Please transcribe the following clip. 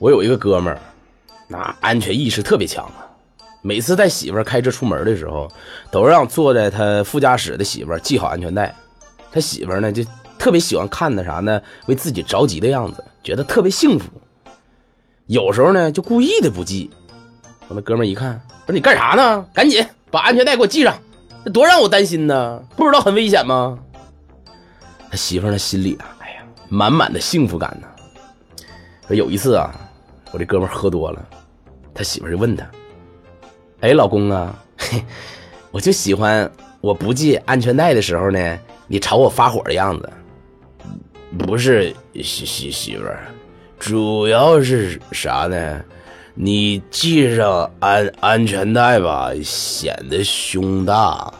我有一个哥们儿，那安全意识特别强啊。每次带媳妇儿开车出门的时候，都让坐在他副驾驶的媳妇儿系好安全带。他媳妇儿呢，就特别喜欢看他啥呢，为自己着急的样子，觉得特别幸福。有时候呢，就故意的不系。我那哥们儿一看，说：“你干啥呢？赶紧把安全带给我系上，这多让我担心呢！不知道很危险吗？”他媳妇儿那心里啊，哎呀，满满的幸福感呢。说有一次啊，我这哥们喝多了，他媳妇就问他。哎，老公啊，嘿，我就喜欢我不系安全带的时候呢，你朝我发火的样子。不是媳媳媳妇，主要是啥呢？你系上安安全带吧，显得胸大。